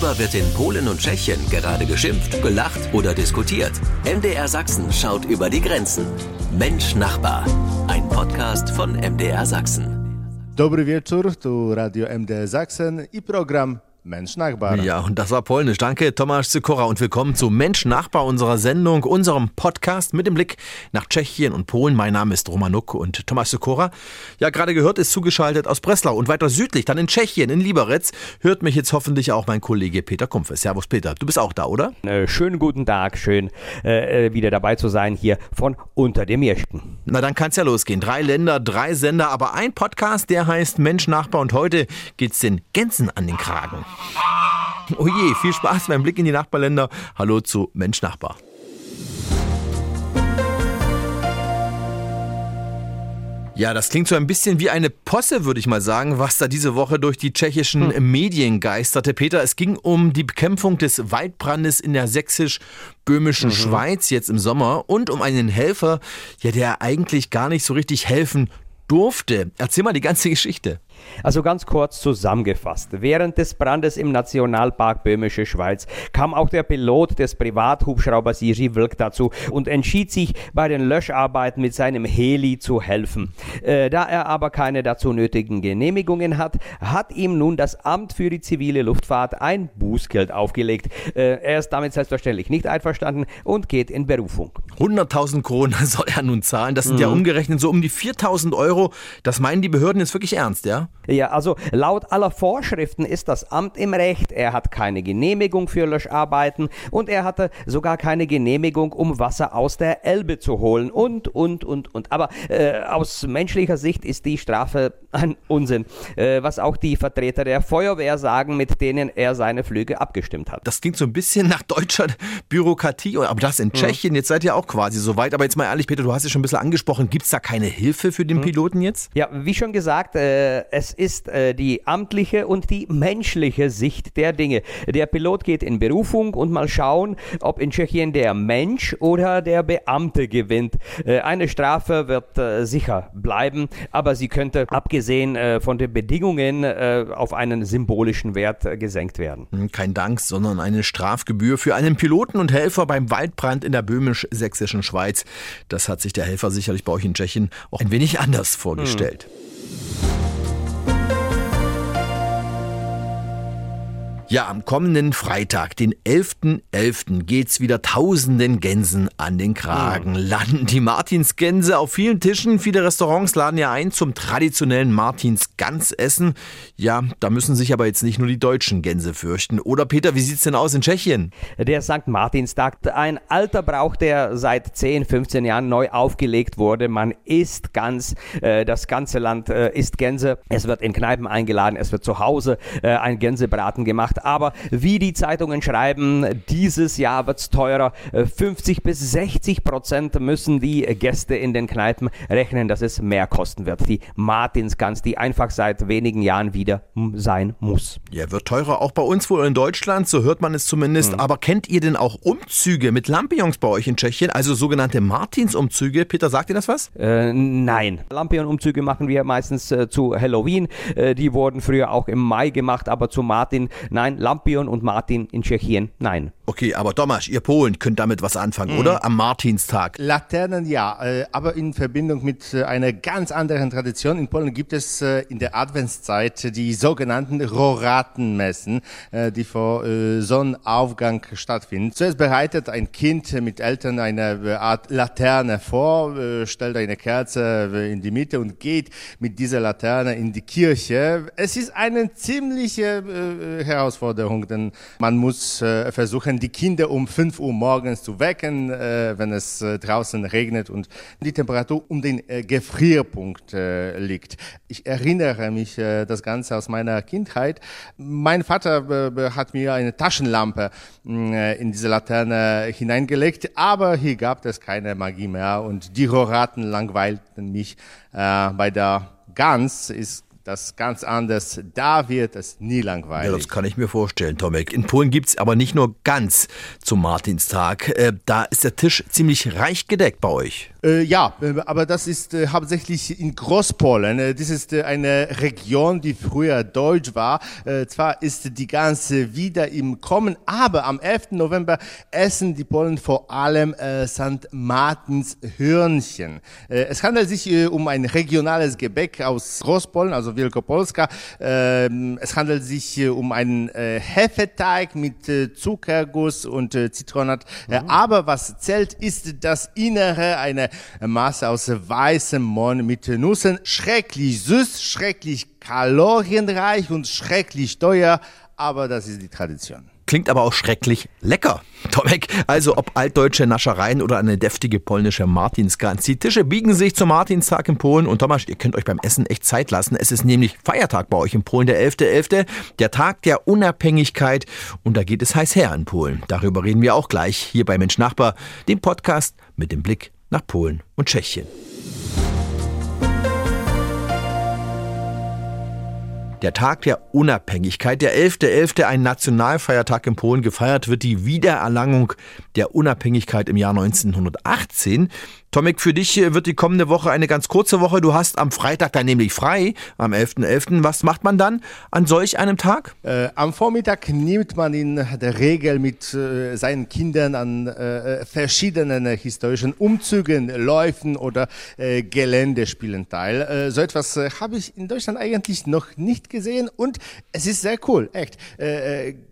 Worüber wird in Polen und Tschechien gerade geschimpft, gelacht oder diskutiert? MDR Sachsen schaut über die Grenzen. Mensch Nachbar. Ein Podcast von MDR Sachsen. Dobry wieczór, tu Radio MDR Sachsen i program Mensch Nachbar. Ja, und das war polnisch. Danke, Tomasz Sikora. Und willkommen zu Mensch Nachbar unserer Sendung, unserem Podcast mit dem Blick nach Tschechien und Polen. Mein Name ist Romanuk und Tomasz Sikora. Ja, gerade gehört, ist zugeschaltet aus Breslau und weiter südlich, dann in Tschechien, in Liberec, hört mich jetzt hoffentlich auch mein Kollege Peter Kumpfe. Servus, Peter. Du bist auch da, oder? Äh, schönen guten Tag, schön äh, äh wieder dabei zu sein hier von Unter dem Mirschken. Na, dann kann's ja losgehen. Drei Länder, drei Sender, aber ein Podcast, der heißt Mensch Nachbar und heute geht's den Gänsen an den Kragen. Oh je, viel Spaß beim Blick in die Nachbarländer. Hallo zu Mensch Nachbar. Ja, das klingt so ein bisschen wie eine Posse, würde ich mal sagen, was da diese Woche durch die tschechischen hm. Medien geisterte. Peter, es ging um die Bekämpfung des Waldbrandes in der sächsisch-böhmischen mhm. Schweiz jetzt im Sommer und um einen Helfer, ja, der eigentlich gar nicht so richtig helfen durfte. Erzähl mal die ganze Geschichte. Also ganz kurz zusammengefasst. Während des Brandes im Nationalpark Böhmische Schweiz kam auch der Pilot des Privathubschraubers Jiří Wilk dazu und entschied sich, bei den Löscharbeiten mit seinem Heli zu helfen. Äh, da er aber keine dazu nötigen Genehmigungen hat, hat ihm nun das Amt für die zivile Luftfahrt ein Bußgeld aufgelegt. Äh, er ist damit selbstverständlich nicht einverstanden und geht in Berufung. 100.000 Kronen soll er nun zahlen. Das sind mhm. ja umgerechnet so um die 4.000 Euro. Das meinen die Behörden jetzt wirklich ernst, ja? Ja, also laut aller Vorschriften ist das Amt im Recht. Er hat keine Genehmigung für Löscharbeiten und er hatte sogar keine Genehmigung, um Wasser aus der Elbe zu holen und, und, und, und. Aber äh, aus menschlicher Sicht ist die Strafe ein Unsinn, äh, was auch die Vertreter der Feuerwehr sagen, mit denen er seine Flüge abgestimmt hat. Das klingt so ein bisschen nach deutscher Bürokratie, aber das in. Tschechien, jetzt seid ihr auch quasi so weit. Aber jetzt mal ehrlich, Peter, du hast es schon ein bisschen angesprochen, gibt es da keine Hilfe für den mhm. Piloten jetzt? Ja, wie schon gesagt, äh, es ist äh, die amtliche und die menschliche Sicht der Dinge. Der Pilot geht in Berufung und mal schauen, ob in Tschechien der Mensch oder der Beamte gewinnt. Äh, eine Strafe wird äh, sicher bleiben, aber sie könnte abgesehen äh, von den Bedingungen äh, auf einen symbolischen Wert äh, gesenkt werden. Hm, kein Dank, sondern eine Strafgebühr für einen Piloten und Helfer beim Waldbrand in der böhmisch-sächsischen Schweiz. Das hat sich der Helfer sicherlich bei euch in Tschechien auch ein wenig anders vorgestellt. Hm. Ja, am kommenden Freitag, den 11.11., .11., geht's wieder tausenden Gänsen an den Kragen. Landen die Martinsgänse auf vielen Tischen. Viele Restaurants laden ja ein zum traditionellen Martinsgansessen. Ja, da müssen sich aber jetzt nicht nur die deutschen Gänse fürchten. Oder Peter, wie sieht's denn aus in Tschechien? Der St. Martinstag, ein alter Brauch, der seit 10, 15 Jahren neu aufgelegt wurde. Man isst Gans, äh, das ganze Land äh, isst Gänse. Es wird in Kneipen eingeladen, es wird zu Hause äh, ein Gänsebraten gemacht aber wie die Zeitungen schreiben, dieses Jahr wird es teurer. 50 äh, bis 60 Prozent müssen die Gäste in den Kneipen rechnen, dass es mehr kosten wird. Die Martinsgans, die einfach seit wenigen Jahren wieder sein muss. Ja, wird teurer auch bei uns wohl in Deutschland, so hört man es zumindest. Mhm. Aber kennt ihr denn auch Umzüge mit Lampions bei euch in Tschechien, also sogenannte Martinsumzüge? Peter, sagt ihr das was? Äh, nein. Lampion-Umzüge machen wir meistens äh, zu Halloween. Äh, die wurden früher auch im Mai gemacht, aber zu Martin, nein Nein, Lampion und Martin in Tschechien, nein. Okay, aber Tomasz, ihr Polen könnt damit was anfangen, mhm. oder? Am Martinstag. Laternen ja, äh, aber in Verbindung mit äh, einer ganz anderen Tradition. In Polen gibt es äh, in der Adventszeit die sogenannten Roratenmessen, die vor Sonnenaufgang stattfinden. Zuerst bereitet ein Kind mit Eltern eine Art Laterne vor, stellt eine Kerze in die Mitte und geht mit dieser Laterne in die Kirche. Es ist eine ziemliche Herausforderung, denn man muss versuchen, die Kinder um 5 Uhr morgens zu wecken, äh, wenn es äh, draußen regnet und die Temperatur um den äh, Gefrierpunkt äh, liegt. Ich erinnere mich äh, das Ganze aus meiner Kindheit. Mein Vater äh, hat mir eine Taschenlampe in diese Laterne hineingelegt, aber hier gab es keine Magie mehr und die Roraten langweilten mich. bei der Gans ist das ganz anders. Da wird es nie langweilig. Ja, das kann ich mir vorstellen, Tomek. In Polen gibt es aber nicht nur ganz zum Martinstag. Äh, da ist der Tisch ziemlich reich gedeckt bei euch. Äh, ja, äh, aber das ist äh, hauptsächlich in Großpolen. Äh, das ist äh, eine Region, die früher deutsch war. Äh, zwar ist die ganze wieder im Kommen, aber am 11. November essen die Polen vor allem St. Martins Hörnchen. Es handelt sich um ein regionales Gebäck aus Großpolen, also Wielkopolska. Ähm, es handelt sich um einen Hefeteig mit Zuckerguss und Zitronat. Äh, aber was zählt, ist das Innere, eine Masse aus weißem Mohn mit Nüssen. Schrecklich süß, schrecklich kalorienreich und schrecklich teuer, aber das ist die Tradition. Klingt aber auch schrecklich lecker. Tomek, also ob altdeutsche Naschereien oder eine deftige polnische Martinsgans. Die Tische biegen sich zum Martinstag in Polen und Thomas, ihr könnt euch beim Essen echt Zeit lassen. Es ist nämlich Feiertag bei euch in Polen, der 11.11., der Tag der Unabhängigkeit und da geht es heiß her in Polen. Darüber reden wir auch gleich hier bei Mensch Nachbar, dem Podcast mit dem Blick nach Polen und Tschechien. Der Tag der Unabhängigkeit, der 11.11., .11., ein Nationalfeiertag in Polen, gefeiert wird die Wiedererlangung der Unabhängigkeit im Jahr 1918. Tomek, für dich wird die kommende Woche eine ganz kurze Woche. Du hast am Freitag dann nämlich frei, am 11.11. .11. Was macht man dann an solch einem Tag? Äh, am Vormittag nimmt man in der Regel mit äh, seinen Kindern an äh, verschiedenen historischen Umzügen, Läufen oder äh, Geländespielen teil. Äh, so etwas äh, habe ich in Deutschland eigentlich noch nicht gesehen und es ist sehr cool, echt.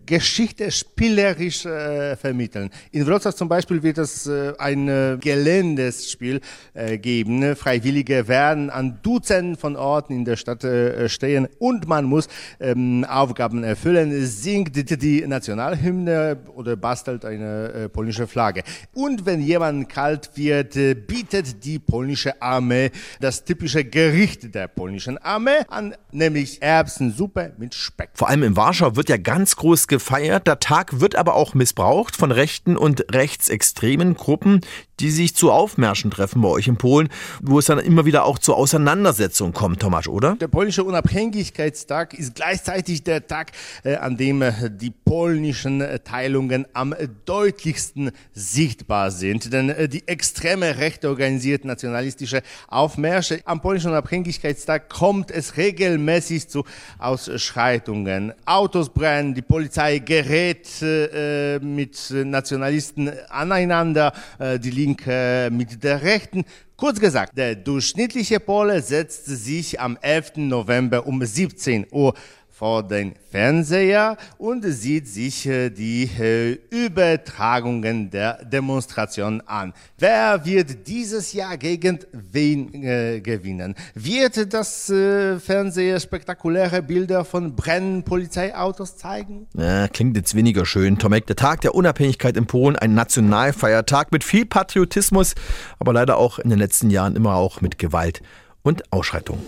Geschichte spielerisch äh, vermitteln. In Wrocław zum Beispiel wird es äh, ein äh, Geländespiel äh, geben. Freiwillige werden an Dutzenden von Orten in der Stadt äh, stehen und man muss ähm, Aufgaben erfüllen, singt die, die Nationalhymne oder bastelt eine äh, polnische Flagge. Und wenn jemand kalt wird, bietet die polnische Armee das typische Gericht der polnischen Armee an, nämlich Erbsensuppe mit Speck. Vor allem in Warschau wird ja ganz groß gefeiert. Der Tag wird aber auch missbraucht von rechten und rechtsextremen Gruppen, die sich zu Aufmärschen treffen bei euch in Polen, wo es dann immer wieder auch zu Auseinandersetzungen kommt, Tomasz, oder? Der polnische Unabhängigkeitstag ist gleichzeitig der Tag, äh, an dem äh, die polnischen äh, Teilungen am deutlichsten sichtbar sind. Denn die extreme Rechte organisiert nationalistische Aufmärsche. Am polnischen Unabhängigkeitstag kommt es regelmäßig zu Ausschreitungen. Autos brennen, die Polizei gerät äh, mit Nationalisten aneinander, äh, die Linke mit der Rechten. Kurz gesagt, der durchschnittliche Pole setzt sich am 11. November um 17 Uhr vor den Fernseher und sieht sich äh, die äh, Übertragungen der Demonstration an. Wer wird dieses Jahr gegen wen äh, gewinnen? Wird das Fernseher spektakuläre Bilder von brennenden Polizeiautos zeigen? Ja, klingt jetzt weniger schön, Tomek. Der Tag der Unabhängigkeit in Polen, ein Nationalfeiertag mit viel Patriotismus, aber leider auch in den letzten Jahren immer auch mit Gewalt und Ausschreitungen.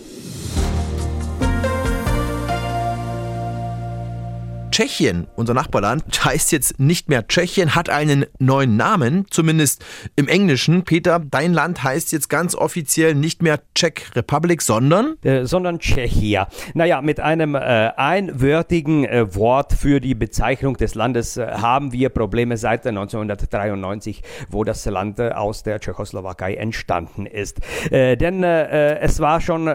Tschechien, unser Nachbarland, heißt jetzt nicht mehr Tschechien, hat einen neuen Namen, zumindest im Englischen. Peter, dein Land heißt jetzt ganz offiziell nicht mehr Czech Republic, sondern? Äh, sondern Tschechia. Naja, mit einem äh, einwörtigen äh, Wort für die Bezeichnung des Landes äh, haben wir Probleme seit 1993, wo das Land äh, aus der Tschechoslowakei entstanden ist. Äh, denn es war schon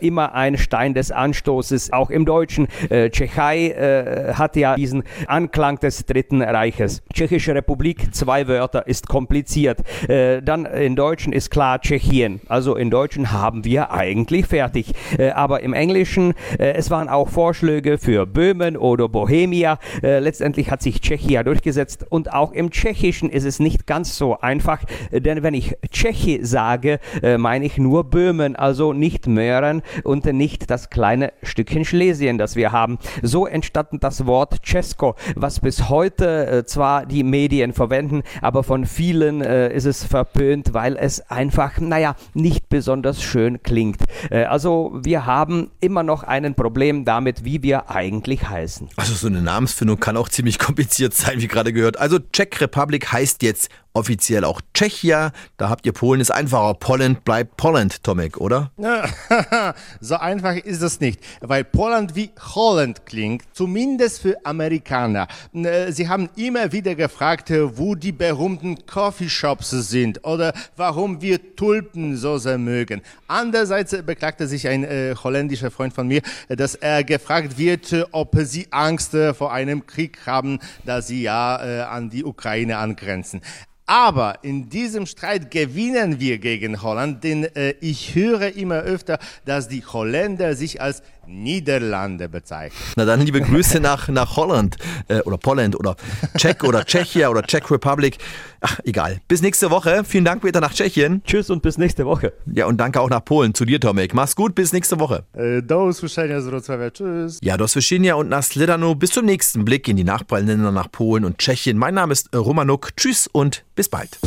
immer ein Stein des Anstoßes, auch im Deutschen. Tschechei hat ja diesen Anklang des Dritten Reiches. Tschechische Republik, zwei Wörter, ist kompliziert. Äh, dann in Deutschen ist klar Tschechien. Also in Deutschen haben wir eigentlich fertig. Äh, aber im Englischen, äh, es waren auch Vorschläge für Böhmen oder Bohemia. Äh, letztendlich hat sich Tschechia durchgesetzt und auch im Tschechischen ist es nicht ganz so einfach, äh, denn wenn ich Tschechi sage, äh, meine ich nur Böhmen, also nicht Möhren und nicht das kleine Stückchen Schlesien, das wir haben. So entstand das Wort Cesco, was bis heute äh, zwar die Medien verwenden, aber von vielen äh, ist es verpönt, weil es einfach, naja, nicht besonders schön klingt. Äh, also wir haben immer noch ein Problem damit, wie wir eigentlich heißen. Also so eine Namensfindung kann auch ziemlich kompliziert sein, wie gerade gehört. Also Czech Republic heißt jetzt offiziell auch Tschechia. Da habt ihr Polen, ist einfacher. Poland bleibt Poland, Tomek, oder? so einfach ist es nicht, weil Poland wie Holland klingt, zumindest für Amerikaner. Äh, sie haben immer wieder gefragt, äh, wo die berühmten Coffeeshops sind oder warum wir Tulpensoße mögen. Andererseits beklagte sich ein äh, holländischer Freund von mir, dass er gefragt wird, äh, ob sie Angst vor einem Krieg haben, da sie ja äh, an die Ukraine angrenzen. Aber in diesem Streit gewinnen wir gegen Holland, denn äh, ich höre immer öfter, dass die Holländer sich als Niederlande bezeichnen. Na dann liebe Grüße nach, nach Holland äh, oder Poland oder Czech oder Tschechia oder Czech Republic. Ach, egal. Bis nächste Woche. Vielen Dank, Peter, nach Tschechien. Tschüss und bis nächste Woche. Ja, und danke auch nach Polen. Zu dir, Tomek. Mach's gut, bis nächste Woche. Äh, do usłyszenia z Wrocławia. Tschüss. Ja, do Swiszynia und nach Sledano. Bis zum nächsten Blick in die Nachbarländer nach Polen und Tschechien. Mein Name ist Romanuk. Tschüss und bis bald.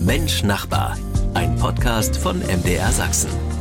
Mensch Nachbar. Ein Podcast von MDR Sachsen.